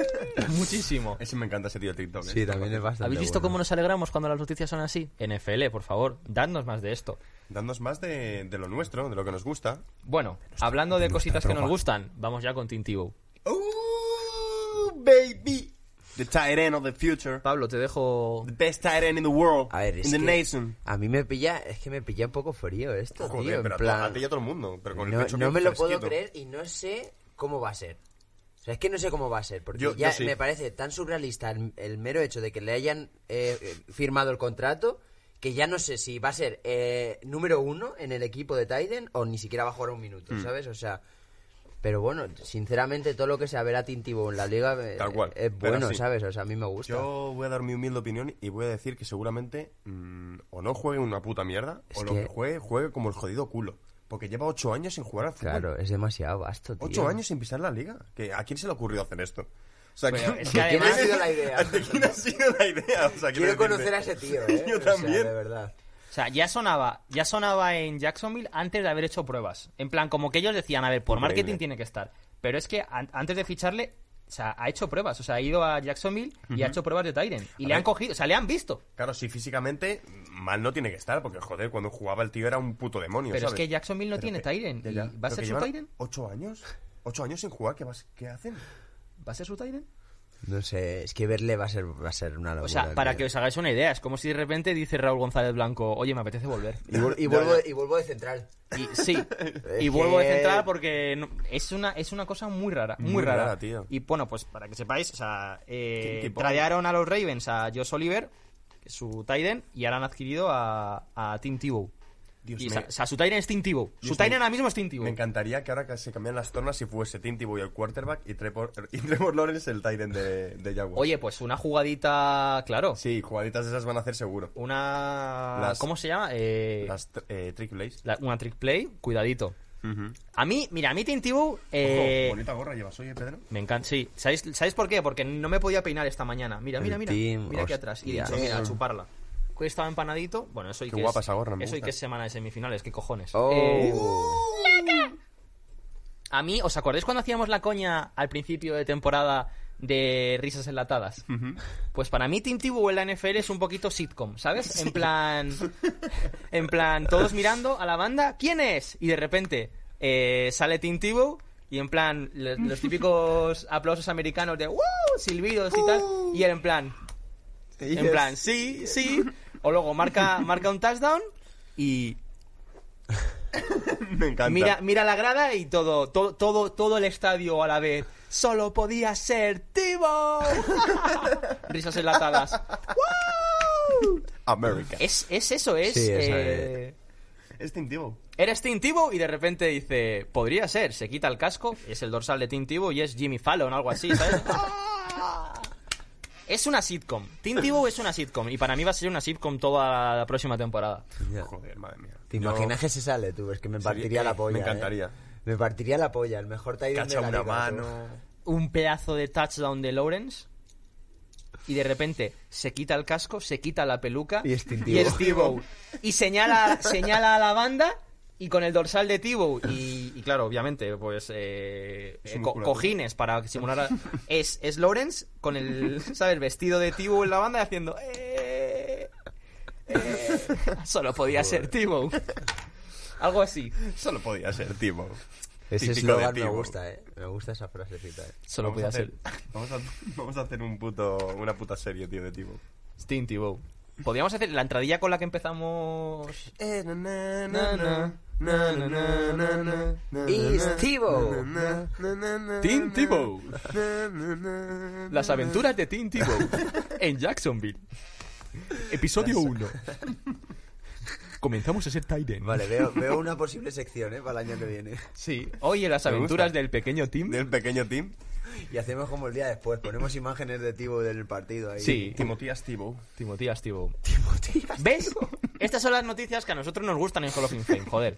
muchísimo. Ese me encanta ese tío TikTok. eh. Sí, también es bastante ¿Habéis visto bueno. cómo nos alegramos cuando las noticias son así? NFL, por favor, dadnos más de esto. Dándonos más de, de lo nuestro, de lo que nos gusta. Bueno, hablando de cositas que nos gustan, vamos ya con Tintivo. ¡Oh, baby! The tight end of the future. Pablo, te dejo... The best tight end in the world. A ver, es in the que nation. A mí me pilla, es que me pilla un poco frío esto, Joder, tío. en pero a plan, to- a ti y a todo el mundo. Pero con el no, pecho no me lo puedo creer y no sé cómo va a ser. O sea, es que no sé cómo va a ser, porque Yo- ya yo sí. me parece tan surrealista el, el mero hecho de que le hayan eh, firmado el contrato que ya no sé si va a ser eh, número uno en el equipo de Tiden o ni siquiera va a jugar un minuto, Hmm. ¿sabes? O sea, pero bueno, sinceramente todo lo que sea ver a Tintivo en la liga eh, Tal cual, es bueno, sí. ¿sabes? O sea, a mí me gusta. Yo voy a dar mi humilde opinión y voy a decir que seguramente mm, o no juegue una puta mierda Es o lo que- juegue, juegue como el jodido culo. Porque lleva ocho años sin jugar al fútbol. Claro, es demasiado vasto, tío. Ocho años sin pisar la liga. ¿Que ¿A quién se le ha ocurrido hacer esto? O sea, Pero ¿quién- es que ¿De quién además- ha sido la idea? ¿De quién ha sido la idea? O sea, Quiero conocer a ese tío, ¿eh? Yo O sea, también. de verdad. O sea, ya sonaba, ya sonaba en Jacksonville antes de haber hecho pruebas. En plan, como que ellos decían, a ver, por Increíble. marketing tiene que estar. Pero es que an- antes de ficharle, o sea, ha hecho pruebas. O sea, ha ido a Jacksonville y ha hecho pruebas de Tyren. Y A le ver. han cogido, o sea, le han visto. Claro, sí, físicamente mal no tiene que estar, porque joder, cuando jugaba el tío era un puto demonio. Pero es que Jacksonville no Pero tiene que- Tyren. ¿Y. ¿Va a ser su Tyren? ¿Ocho años? ¿Ocho años sin jugar? ¿Qué, vas- qué hacen? ¿Va a ser su Tyren? No sé, es que verle va a ser, va a ser una locura. O sea, para que os hagáis una idea, es como si de repente dice Raúl González Blanco, oye, me apetece volver. Y, vuelvo, y vuelvo de central. Y sí, y vuelvo de central porque no- es una es una cosa muy rara, muy, Muy rara. rara, tío. Y bueno, pues para que sepáis, o sea, eh, tradearon a los Ravens a Josh Oliver, su Tyden, y ahora han adquirido a, a Tim Tebow. Dios Y, o sea, su Tyden es Tim Tebow. Su ahora mismo es. Me encantaría que ahora que se cambian las tornas si fuese Tim Tebow el quarterback y Trevor, y Trevor Lawrence el end de, de Jaguars. Oye, pues una jugadita, claro. Sí, jugaditas de esas van a hacer seguro. Una... Las- ¿Cómo se llama? Eh, Las eh, trick plays. la- una trick play, cuidadito. A mí, mira, a mí Tim Tebow... eh, Ojo, bonita gorra llevas hoy, eh, Pedro. Me encanta, sí. ¿Sabéis, ¿Sabéis por qué? Porque no me podía peinar esta mañana. Mira, mira, mira. mira aquí atrás. Y dicho, mira, a chuparla. Hoy estaba empanadito. Bueno, eso y Qué que guapa es, esa gorra, me Eso y que es semana de semifinales, qué cojones. Oh. Eh, a mí, ¿os acordáis cuando hacíamos la coña al principio de temporada de risas enlatadas? Pues para mí Tim Tebow en la NFL es un poquito sitcom, ¿sabes? En plan... En plan, todos mirando a la banda, ¿quién es? Y de repente eh, sale Tim Tebow y en plan, los típicos aplausos americanos de ¡Woo! silbidos y tal. Y él en plan, en plan, sí, sí. O luego marca, marca un touchdown y Me encanta. mira, mira la grada y todo, todo, todo, todo el estadio a la vez. Solo podía ser Tibo. Risas enlatadas. ¡Woo! America. Es, es eso, es. Sí, eh, Es Tebow. Eres Tim Tebow y de repente dice, podría ser, se quita el casco, es el dorsal de Tebow y es Jimmy Fallon, algo así, ¿sabes? es una sitcom. Tebow es una sitcom y para mí va a ser una sitcom toda la próxima temporada. Ya. Joder, madre mía. ¿Te Yo- imaginas que se sale tú? Es que me partiría eh, la polla. me encantaría. ¿eh? Me partiría la polla, el mejor end de Cacha la una liga, mano. tú. Un pedazo de touchdown de Lawrence y de repente se quita el casco, se quita la peluca Y es Tim y es. Tebow. Y señala, señala a la banda y con el dorsal de Tebow y, y claro, obviamente, pues eh, eh, co- cojines para simular a- es, es Lawrence con el, ¿sabes? Vestido de Tebow en la banda y haciendo eh, eh, solo podía ser Tebow. Algo así. Solo podía ser Tebow. Ese Típico de eslogan me gusta, eh. Me gusta esa frasecita, eh. Solo Vamos podía a hacer, ser Vamos a, vamos a hacer un puto, una puta serie, tío, de Tebow. Steam Tebow. Podríamos hacer la entradilla con la que empezamos Y Steve-O. Tim Tebow. Las aventuras de Tim Tebow en Jacksonville. Episodio 1. comenzamos a ser Tyden. Vale, veo, veo una posible sección, ¿eh? Para el año que viene. Sí. Oye, las Me aventuras del pequeño Tim. Del pequeño team. Y hacemos como el día después, ponemos imágenes de Tibo del partido ahí. Sí. Timotías Tibo. Timotías Tibo. Timotías. ¿Ves? Estas son las noticias que a nosotros nos gustan en Hall of Fame, joder.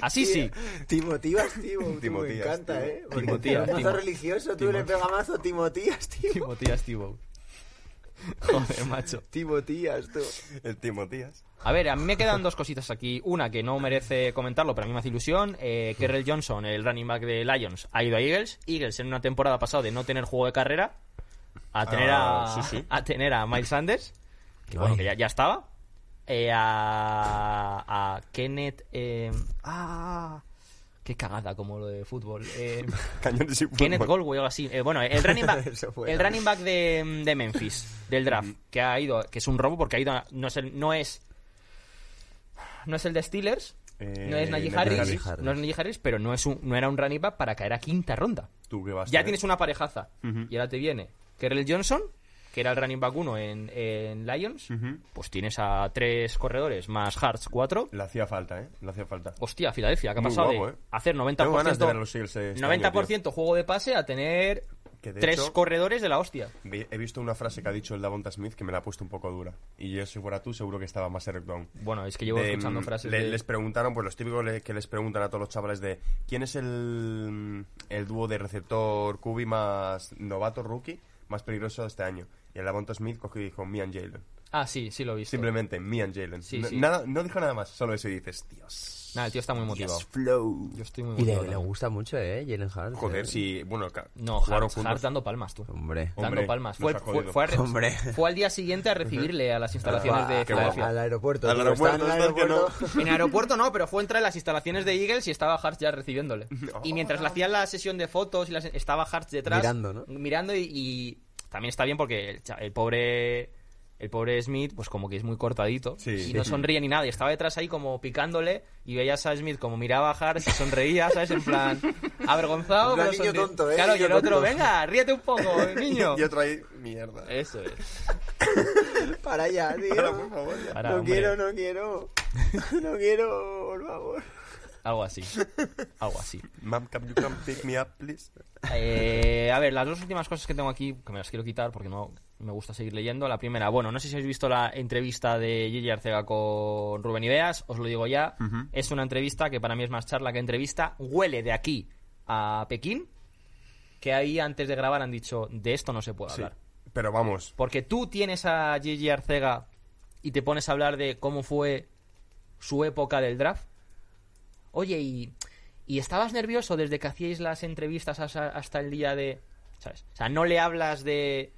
Así sí. Timotías, Tibo. Me encanta, Tibo. ¿eh? Porque Timotías, religioso, tú Timo. le pega mazo Timotías, Tibo. Timotías Tibo. Joder, macho. Timotías, tú. El Timotías. A ver, a mí me quedan dos cositas aquí. Una que no merece comentarlo, pero a mí me hace ilusión. Eh, Kerrell Johnson, el running back de Lions, ha ido a Eagles. Eagles en una temporada pasada de no tener juego de carrera a tener, Ah, a, sí, sí. a tener a Miles Sanders, que bueno, que ya, ya estaba. Eh, a, a Kenneth... eh, ah, qué cagada como lo de fútbol. Eh, Cañones y Kenneth. Goldway o algo así. Eh, bueno, el running back, el running back de, de Memphis, del draft, que ha ido, que es un robo porque ha ido, a- no es el, no es, no es el de Steelers, Eh, no es Najee Harris, Harris. no es Najee Harris, pero no es un, no era un running back para caer a quinta ronda. Tú que vas Ya a tienes una parejaza y ahora te viene Kerrell Johnson, que era el running back 1 en, en Lions, pues tienes a tres corredores más Hartz 4. Le hacía falta, ¿eh? Le hacía falta. Hostia, Filadelfia, que ha pasado guapo, de ¿eh? hacer 90%, Tengo ganas de Eagles este 90% juego de pase a tener Que de tres hecho- corredores de la hostia. He visto una frase que ha dicho el Davonta Smith que me la ha puesto un poco dura. Y yo, si fuera tú, seguro que estaba más Down. Bueno, es que llevo De, escuchando mm, frases le- de... Les preguntaron, pues los típicos le- que les preguntan a todos los chavales de ¿quién es el, el dúo de receptor QB más novato, rookie, más peligroso de este año? Y el Davonta Smith cogió y dijo, me and Jalen. Ah, sí, sí lo he visto. Simplemente, me and Jalen. Sí, No- sí. Nada, no dijo nada más, solo eso y dices, Dios. Nada, el tío está muy motivado. Dios, flow. Yo estoy muy Y le, motivado. le también. gusta mucho, ¿eh? Jalen Hart. Joder, ¿eh? si, bueno, ca- No, jugaron Hart. Hart dando palmas, tú. Hombre. Dando Hombre, palmas. Fue, fue, a re- Hombre. fue al día siguiente a recibirle a las instalaciones de Ah, qué guapo. Filadelfia. Al aeropuerto. Al aeropuerto, en el no. aeropuerto. En aeropuerto no, pero fue entrar en las instalaciones de Eagles y estaba Hart ya recibiéndole. Y mientras le hacían la sesión de fotos, y las- estaba Hart detrás. Mirando, ¿no? Mirando y, y también está bien porque el, el pobre... El pobre Smith, pues como que es muy cortadito Sí. y no sonríe ni nada. Y estaba detrás ahí como picándole y veías a Smith como miraba a Hart y sonreía, ¿sabes? En plan, avergonzado. Pero niño tonto, ¿eh? Claro, y el otro, venga, ríete un poco, niño. Y otro ahí, mierda. Eso es. Para allá, tío. Para, por favor, ya. Para, no hombre. quiero, no quiero. No quiero, por favor. Algo así. Algo así. Mom, can you come pick me up, please? Eh, a ver, las dos últimas cosas que tengo aquí, que me las quiero quitar porque no me gusta seguir leyendo. La primera, bueno, no sé si habéis visto la entrevista de Gigi Arcega con Rubén Ideas, os lo digo ya. Es una entrevista que para mí es más charla que entrevista. Huele de aquí a Pekín, que ahí antes de grabar han dicho, de esto no se puede Sí. hablar. Pero vamos, Porque tú tienes a Gigi Arcega y te pones a hablar de cómo fue su época del draft. Oye, y, y estabas nervioso desde que hacíais las entrevistas hasta, hasta el día de... ¿Sabes? O sea, no le hablas de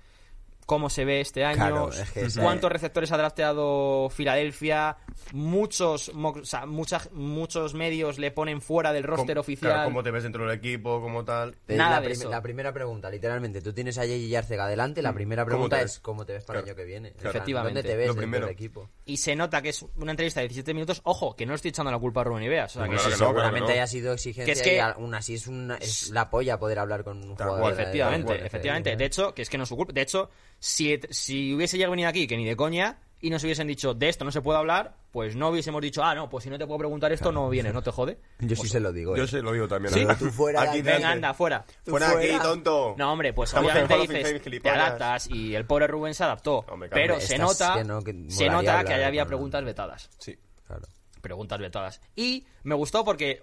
cómo se ve este año, Claro, es que esa- cuántos receptores ha drafteado Filadelfia, muchos o sea, muchas- muchos medios le ponen fuera del roster com- oficial. claro, cómo te ves dentro del equipo, como tal. Nada la, de prim- eso. la primera pregunta, literalmente, tú tienes a Yeji Yarcega adelante, la primera ¿Cómo pregunta es ¿cómo te ves para Claro. el año que viene? Claro. Efectivamente. ¿Dónde te ves Lo dentro del equipo? Y se nota que es una entrevista de 17 minutos. Ojo, que no estoy echando la culpa a Rubén Ibeas. O sea, que sí, Seguramente no. haya sido exigencia Que es que- y aún así es, una, es la polla poder hablar con un jugador. Efectivamente, de efectivamente. De hecho, que es que no es su culpa. De hecho, si, si hubiese llegado venido aquí, que ni de coña, y nos hubiesen dicho de esto no se puede hablar, pues no hubiésemos dicho, ah, no, pues si no te puedo preguntar esto, no vienes, no te jode. Yo sí se lo digo. Yo ¿eh? se lo digo también. ¿Sí? Tú fuera Aquí. Venga, anda, fuera. Fuera de aquí, tonto. No, hombre, pues Estamos en obviamente dices, te gilipollas. adaptas y el pobre Rubén se adaptó. Hombre, pero Hombre, se nota, que no, que se nota que ahí había preguntas vetadas. Sí. Claro. Preguntas vetadas. Y me gustó porque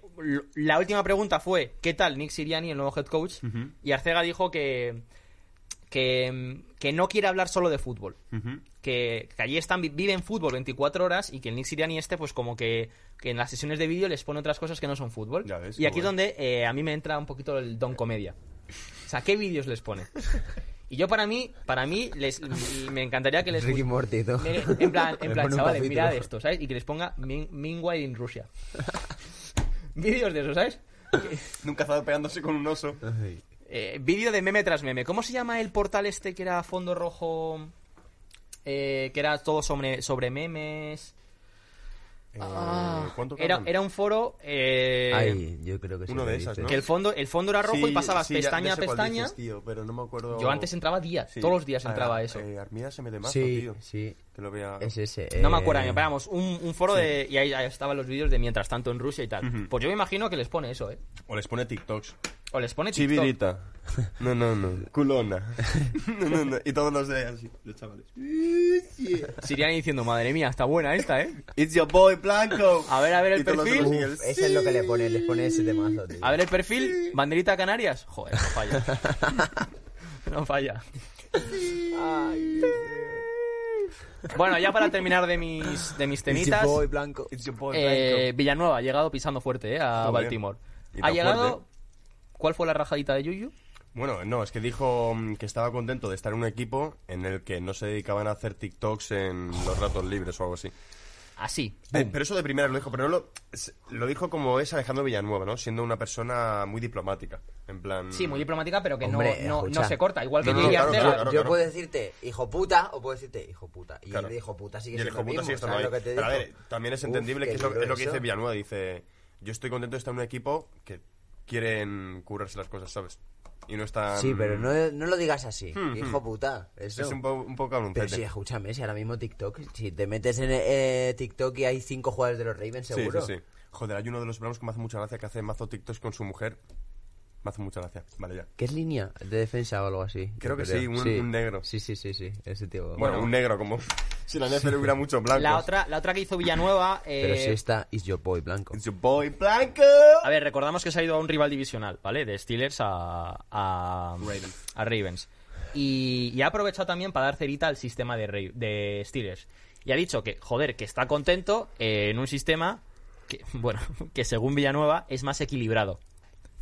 la última pregunta fue, ¿qué tal Nick Siriani, el nuevo head coach? Y Arcega dijo que, que, que no quiere hablar solo de fútbol. Que, que allí están, vi- viven fútbol 24 horas y que el Nick Siriani este, pues como que, que en las sesiones de vídeo les pone otras cosas que no son fútbol. Ya ves, y aquí es donde eh, a mí me entra un poquito el don comedia. O sea, ¿qué vídeos les pone? Y yo para mí, para mí, les, me encantaría que les... Ricky Morty, ¿no? me- En plan, en plan chavales, mirad esto, ¿sabes? Y que les ponga Meanwhile in Rusia. Vídeos de eso, ¿sabes? Un cazador pegándose con un oso. Ay. Eh, vídeo de meme tras meme. ¿Cómo se llama el portal este que era fondo rojo? Eh, que era todo sobre, sobre memes. Eh, ¿Cuánto Era, era un foro eh, Ay, yo creo que sí. uno lo de esas, dices. ¿no? que el fondo, el fondo era rojo y pasabas sí, pestaña a pestaña. dices, tío, pero no me acuerdo. Yo antes entraba días, Sí. todos los días Ah, entraba eso. Eh, Armida se me de mazo, Sí, tío. sí. Que lo vea. Es ese. No me acuerdo, pero vamos, un, un foro de. Y ahí, ahí estaban los vídeos de mientras tanto en Rusia y tal. Pues yo me imagino que les pone eso, ¿eh? O les pone TikToks. O les pone TikTok. Chivirita. No, no, no. Culona. No, no, no. Y todos los de así, los chavales. Siriani diciendo, madre mía, está buena esta, ¿eh? It's your boy Blanco. A ver, a ver el Y todos los perfil. demás Uf, eso es lo que le pone, les pone ese temazo, tío. A ver el perfil, banderita Canarias. Joder, no falla. no falla. Bueno, ya para terminar de mis, de mis temitas. Boy blanco. It's your boy eh, Villanueva ha llegado pisando fuerte, ¿eh? A Joder. Baltimore. Y Ha llegado. fuerte. ¿Cuál fue la rajadita de Yuyu? Bueno, no, es que dijo mm, que estaba contento de estar en un equipo en el que no se dedicaban a hacer TikToks en los ratos libres o algo así. Así. Eh, pero eso de primera lo dijo, pero no lo, lo dijo como es Alejandro Villanueva, ¿no? Siendo una persona muy diplomática. En plan. Sí, muy diplomática, pero que Hombre, no, no, no se corta. Igual que No, claro, claro, claro. Yo puedo decirte hijo puta o puedo decirte hijo puta. Y Claro. el de hijo puta sigue Y el siendo hijo puta mismo, sigue estando ¿sabes ahí. lo que te Pero a digo? ver, también es entendible que es lo, es lo que dice Villanueva. Dice: Yo estoy contento de estar en un equipo que quieren curarse las cosas, ¿sabes? Y no están. Sí, pero no, no lo digas así, hijo puta. Eso. Es un, po- un poco Pero anunciante. sí, escúchame, si ahora mismo TikTok, si te metes en eh, TikTok y hay cinco jugadores de los Ravens, Sí, seguro. sí, sí. Joder, hay uno de los Browns que me hace mucha gracia que hace mazo TikToks con su mujer. Me hace mucha gracia. Vale, ya. ¿Qué es línea de defensa o algo así? Creo que sí, un- un negro. Sí, sí, sí, sí, ese tío. Bueno, un negro, como si la NFL hubiera mucho blanco. La otra, la otra que hizo Villanueva. Pero eh, si está Is Your Boy Blanco. It's your boy Blanco. A ver, recordamos que se ha ido a un rival divisional, ¿vale? De Steelers a, a Ravens. a Ravens. Y, y ha aprovechado también para dar cerita al sistema de, Ra- de Steelers. Y ha dicho que, joder, que está contento eh, en un sistema que, bueno, que según Villanueva es más equilibrado.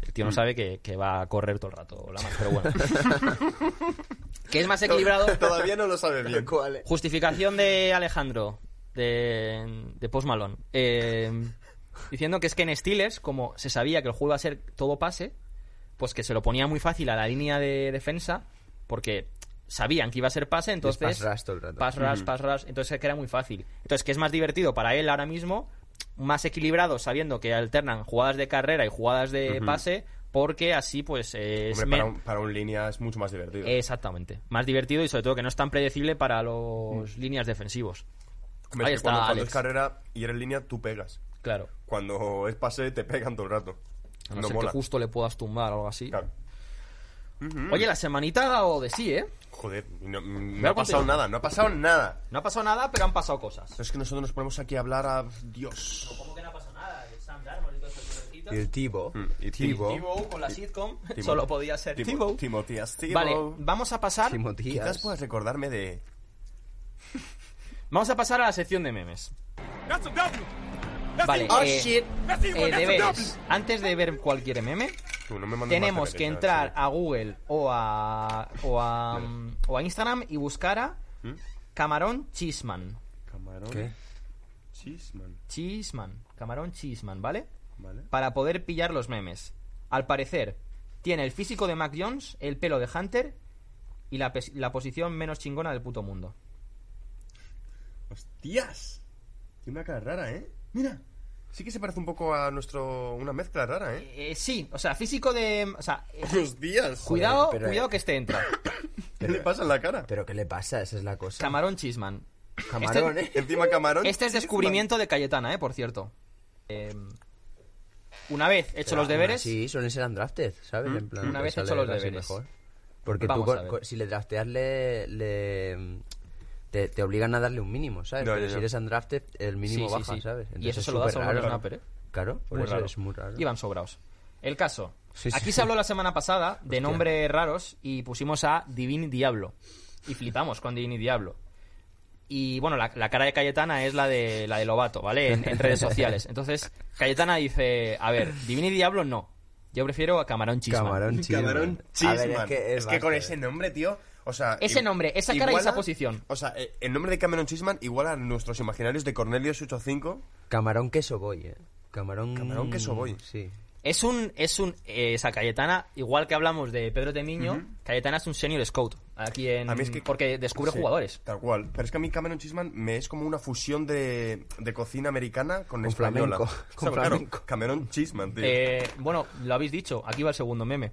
El tío no sabe que, que va a correr todo el rato la mano, pero bueno. que es más equilibrado. Todavía no lo sabe bien. ¿Cuál es? Justificación de Alejandro, de, de Post Malone. Eh, diciendo que es que en Steelers, como se sabía que el juego iba a ser todo pase, pues que se lo ponía muy fácil a la línea de defensa, porque sabían que iba a ser pase, entonces... pass rush todo el rato. Pass rush, pass rush, entonces que era muy fácil. Entonces que es más divertido para él ahora mismo, más equilibrado, sabiendo que alternan jugadas de carrera y jugadas de pase, porque así pues es... Hombre, para un, para un línea es mucho más divertido. Exactamente. Más divertido y sobre todo que no es tan predecible para los líneas defensivos. Hombre, ahí es que está cuando, es carrera y eres línea, tú pegas. Claro. Cuando es pase, te pegan todo el rato. A no, no ser mola. que justo le puedas tumbar o algo así. Claro. Oye, la semanita ha dado de sí, ¿eh? Joder, no, ha pasado nada, no ha pasado nada. No ha pasado nada, pero han pasado cosas. Pero es que nosotros nos ponemos aquí a hablar a Dios. ¿Cómo que no ha pasado nada? Sam Darnold y todos esos Y el Tibo. Mm, y Tibo. Tibo con la sitcom Timo- solo podía ser Tibo. Timotías, Timo. Vale, vamos a pasar Timotías. Quizás puedas recordarme de... Vamos a pasar a la sección de memes. Vale, Oh, eh, shit. eh, deberes. Antes de ver cualquier meme, Tú, no me mandes tenemos que entrar en a Google o a, o a, o a Instagram y buscar a ¿Mm? Camarón Cheeseman. serio. Camarón. ¿Qué? Cheeseman. Cheeseman. Camarón Cheeseman, ¿vale? Vale. Para poder pillar los memes. Al parecer, tiene el físico de Mac Jones, el pelo de Hunter y la, la posición menos chingona del puto mundo. ¡Hostias! Tiene una cara rara, ¿eh? Mira. Sí que se parece un poco a nuestro... Una mezcla rara, ¿eh? Eh, sí, o sea, físico de... O sea, eh, ¡Hostias! cuidado, pero, cuidado eh, que este entra. ¿Qué le pasa en la cara? ¿Pero qué le pasa? Esa es la cosa. Camarón Cheeseman. Camarón, Este- ¿eh? Encima camarón. Este es descubrimiento de Cayetana, ¿eh? Por cierto. Eh, una vez hecho los deberes... Sí, suelen ser undrafted, ¿sabes? En plan, Una te vez hecho los deberes. mejor. Porque Vamos tú, si le drafteas, le, le- te, te obligan a darle un mínimo, ¿sabes? Ya. si eres undrafted, el mínimo Sí, baja, sí. ¿sabes? Y eso es se lo da súper solo raro. los snapper, ¿eh? Claro, por Muy eso raro. es muy raro. Iban sobrados. El caso. Sí, sí. Aquí se habló la semana pasada de nombres raros y pusimos a Divini Diablo. Y flipamos con Divini Diablo. Y bueno, la, la cara de Cayetana es la de la de Lobato, ¿vale? En, en redes sociales. Entonces, Cayetana dice, a ver, Divini Diablo no. Yo prefiero a Camarón Chisman. Camarón Cheeseman. Camarón A ver, es que, es que con ese nombre, tío... O sea, Ese nombre, esa cara y iguala- esa posición. O sea, eh, el nombre de Cameron Cheeseman igual a nuestros imaginarios de Cornelius 85. Camarón queso boy, ¿eh? Camarón... Camarón queso boy. Sí. Es un, es un, eh, esa Cayetana, igual que hablamos de Pedro Temiño, Cayetana es un senior scout aquí en, A mí es que- porque descubre Sí, jugadores. Tal cual. Pero es que a mí Cameron Chisman me es como una fusión de, de cocina americana con, Con española. flamenco. O sea, Con claro, flamenco. Cameron Chisman, tío. Eh, bueno, lo habéis dicho, aquí va el segundo meme.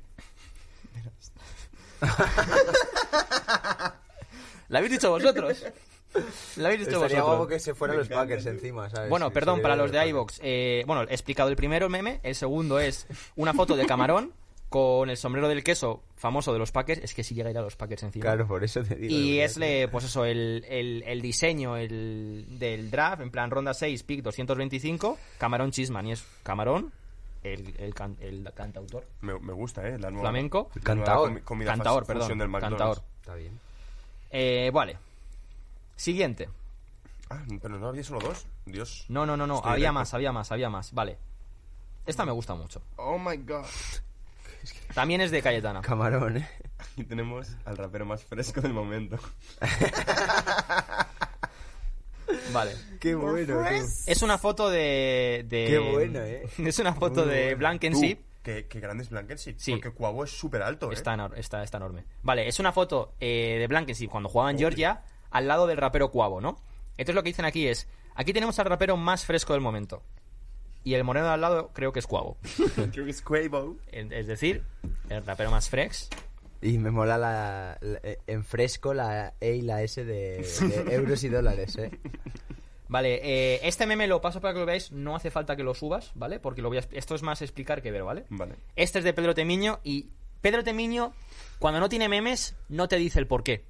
¿Lo habéis dicho vosotros? ¿Lo habéis dicho Estaría guapo vosotros? que se fueran los Packers encima, ¿sabes? Bueno, Sí, perdón, sería para de los de iVox. Eh, bueno, he explicado el primero meme. El segundo es una foto de camarón con el sombrero del queso famoso de los Packers. Es que si llega a ir a los Packers encima. Claro, por eso te digo. Y es, le- pues eso, el, el- el diseño el, del draft, en plan ronda 6, pick 225, Camarón Chisman. Y es Camarón, el, el, can- el cantautor. me, me gusta, ¿eh? La nueva, Flamenco. la Cantaor. perdón. del. Cantaor. Está bien. Eh, vale. Siguiente. Ah, pero no había solo dos. Dios. No, no, no, no. Estoy Había directo. más, había más, había más. Vale. Esta me gusta mucho. Oh my god. También es de Cayetana. Camarón, ¿eh? Aquí tenemos al rapero más fresco del momento. Vale. Qué bueno. Es una foto de. de- Qué bueno, eh. Es una foto Muy de bueno. Blankenship. Qué, qué grande es Blankenship. Sí. Porque Cuavo es súper alto, ¿eh? Está, está, está enorme. Vale, es una foto eh, de Blankenship cuando jugaba en Georgia al lado del rapero Cuavo, ¿no? Entonces lo que dicen aquí es, aquí tenemos al rapero más fresco del momento. Y el moreno de al lado creo que es Cuavo. Creo que es Quavo. Es es decir, el rapero más frex. Y me mola la, la- eh, en fresco la E y la S de, de euros y dólares, ¿eh? Vale, eh, este meme lo paso para que lo veáis, no hace falta que lo subas, ¿vale? Porque lo voy a, esto es más explicar que ver, ¿vale? Vale. Este es de Pedro Temiño y Pedro Temiño, cuando no tiene memes, no te dice el por qué.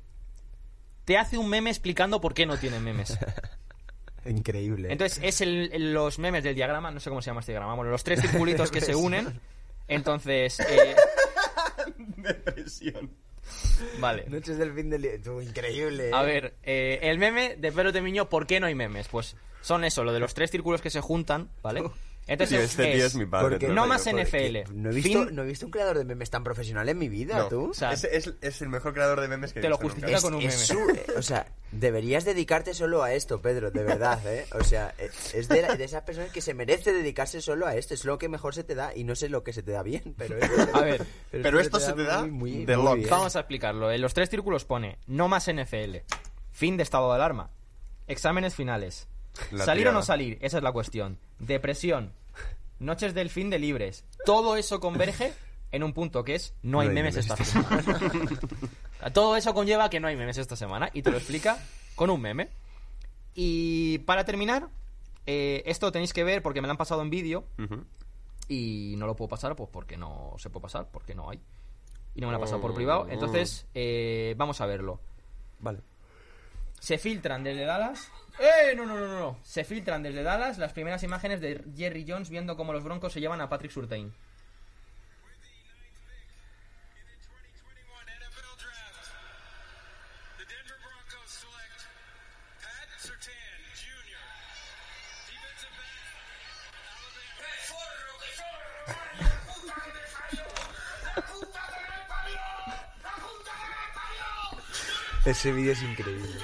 Te hace un meme explicando por qué no tiene memes. Increíble. Entonces, es el, el- los memes del diagrama, no sé cómo se llama este diagrama, bueno, los tres circulitos que se unen. Entonces, eh, Vale. Noches del fin del día. Tú, increíble. A ¿eh? ver, eh, el meme de Pedro Temiño, ¿por qué no hay memes? Pues son eso, lo de los tres círculos que se juntan, ¿vale? Entonces, este tío es- es mi padre. porque no más NFL. No he, visto, Fin- no he visto un creador de memes tan profesional en mi vida, No, tú. O sea, es, es, es el mejor creador de memes que he Te lo justifica nunca. Es- con un es meme. su- eh, o sea, deberías dedicarte solo a esto, Pedro, de verdad, ¿eh? O sea, eh, es de, la- de esas personas que se merece dedicarse solo a esto. Es lo que mejor se te da y no sé lo que se te da bien, pero... es- A ver, Pero esto se te da muy, de bien. Vamos a explicarlo. En los tres círculos pone no más NFL, fin de estado de alarma, exámenes finales, La salir o no salir, esa es la cuestión, depresión, noches del fin de libres. Todo eso converge en un punto que es no hay No hay memes memes esta semana. Todo eso conlleva que no hay memes esta semana y te lo explica con un meme. Y para terminar, eh, esto tenéis que ver porque me lo han pasado en vídeo y no lo puedo pasar pues porque no se puede pasar porque no hay y no me lo ha pasado por Oh. privado entonces eh, vamos a verlo Vale. se filtran desde Dallas ¡Eh! No, no, no, no. Se filtran desde Dallas las primeras imágenes de Jerry Jones viendo cómo los Broncos se llevan a Patrick Surtain. In the 2021 NFL Draft, the Denver Broncos select Pat Surtain Jr., defensive back, Alabama. Ese vídeo es increíble.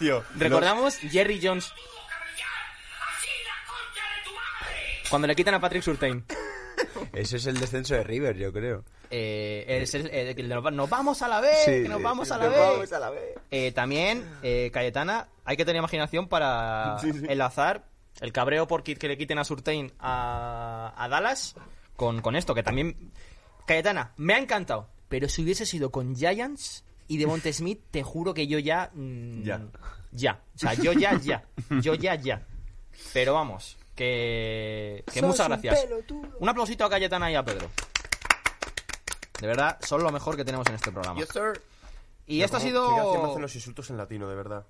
Tío, Recordamos Jerry Jones cuando le quitan a Patrick Surtain. Eso es el descenso de River, yo creo. Eh, es el, el- el de nos, va- nos vamos a la Sí, que nos vamos a la. Eh, también, eh, Cayetana, hay que tener imaginación para enlazar el cabreo por que que le quiten a Surtain a, a Dallas con, con esto, que también... Cayetana, me ha encantado, pero si hubiese sido con Giants y de Monte Smith, te juro que yo ya... mm, Ya. Ya. O sea, yo ya, ya. Yo ya, ya. Pero vamos, que... Que muchas gracias. Un aplausito a Cayetana y a Pedro. De verdad, son lo mejor que tenemos en este programa. Yes, sir. Y esto ha sido... hacen los insultos en latino, de verdad.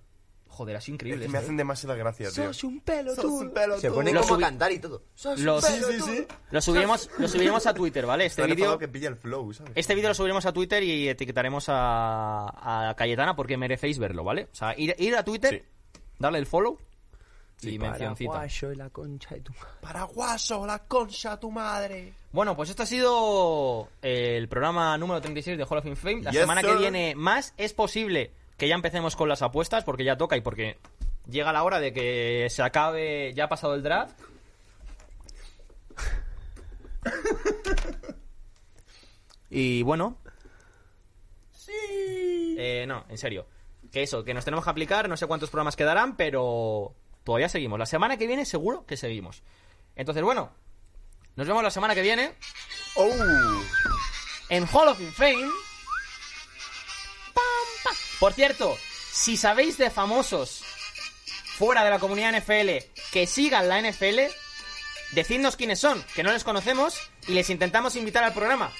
Joder, ha sido Es increíble. que me hacen demasiada gracia, tío. un pelotudo. Sos un pelotudo. Se pone Lo como a cantar y todo. Sos un Lo- Sí, sí, sí. Lo subiremos, lo subiremos a Twitter, ¿vale? Este vídeo enfadado que pilla el flow, ¿sabes? este vídeo lo subiremos a Twitter y etiquetaremos a, a Cayetana porque merecéis verlo, ¿vale? O sea, ir, ir a Twitter, Sí. darle el follow y mencioncita. Paraguayo y la concha de tu madre. Paraguaso, la concha tu madre. Bueno, pues esto ha sido el programa número 36 de Hall of Fame. La Yes, semana que sir. viene más es posible que ya empecemos con las apuestas porque ya toca y porque llega la hora de que se acabe, ya ha pasado el draft. y bueno. Sí. no, en serio. Que eso, que nos tenemos que aplicar, no sé cuántos programas quedarán, pero todavía seguimos. La semana que viene seguro que seguimos. Entonces, bueno, nos vemos la semana que viene Oh. en Hall of Fame. Por cierto, si sabéis de famosos fuera de la comunidad NFL que sigan la NFL, decidnos quiénes son, que no les conocemos y les intentamos invitar al programa.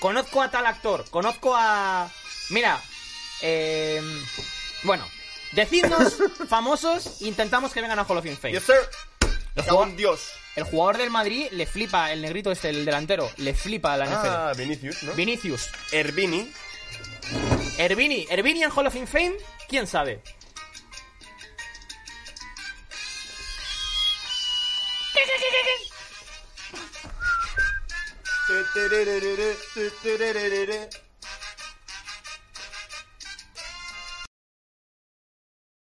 Conozco a tal actor, conozco a... Mira, eh... bueno, decidnos famosos intentamos que vengan a Hall of Fame. Yes, sir. El jugador, Dios. el jugador del Madrid le flipa, el negrito este, el delantero, le flipa a la NFL. Ah, Vinicius, ¿no? Vinicius. Herbini. Herbini, Herbini en Hall of Fame, quién sabe.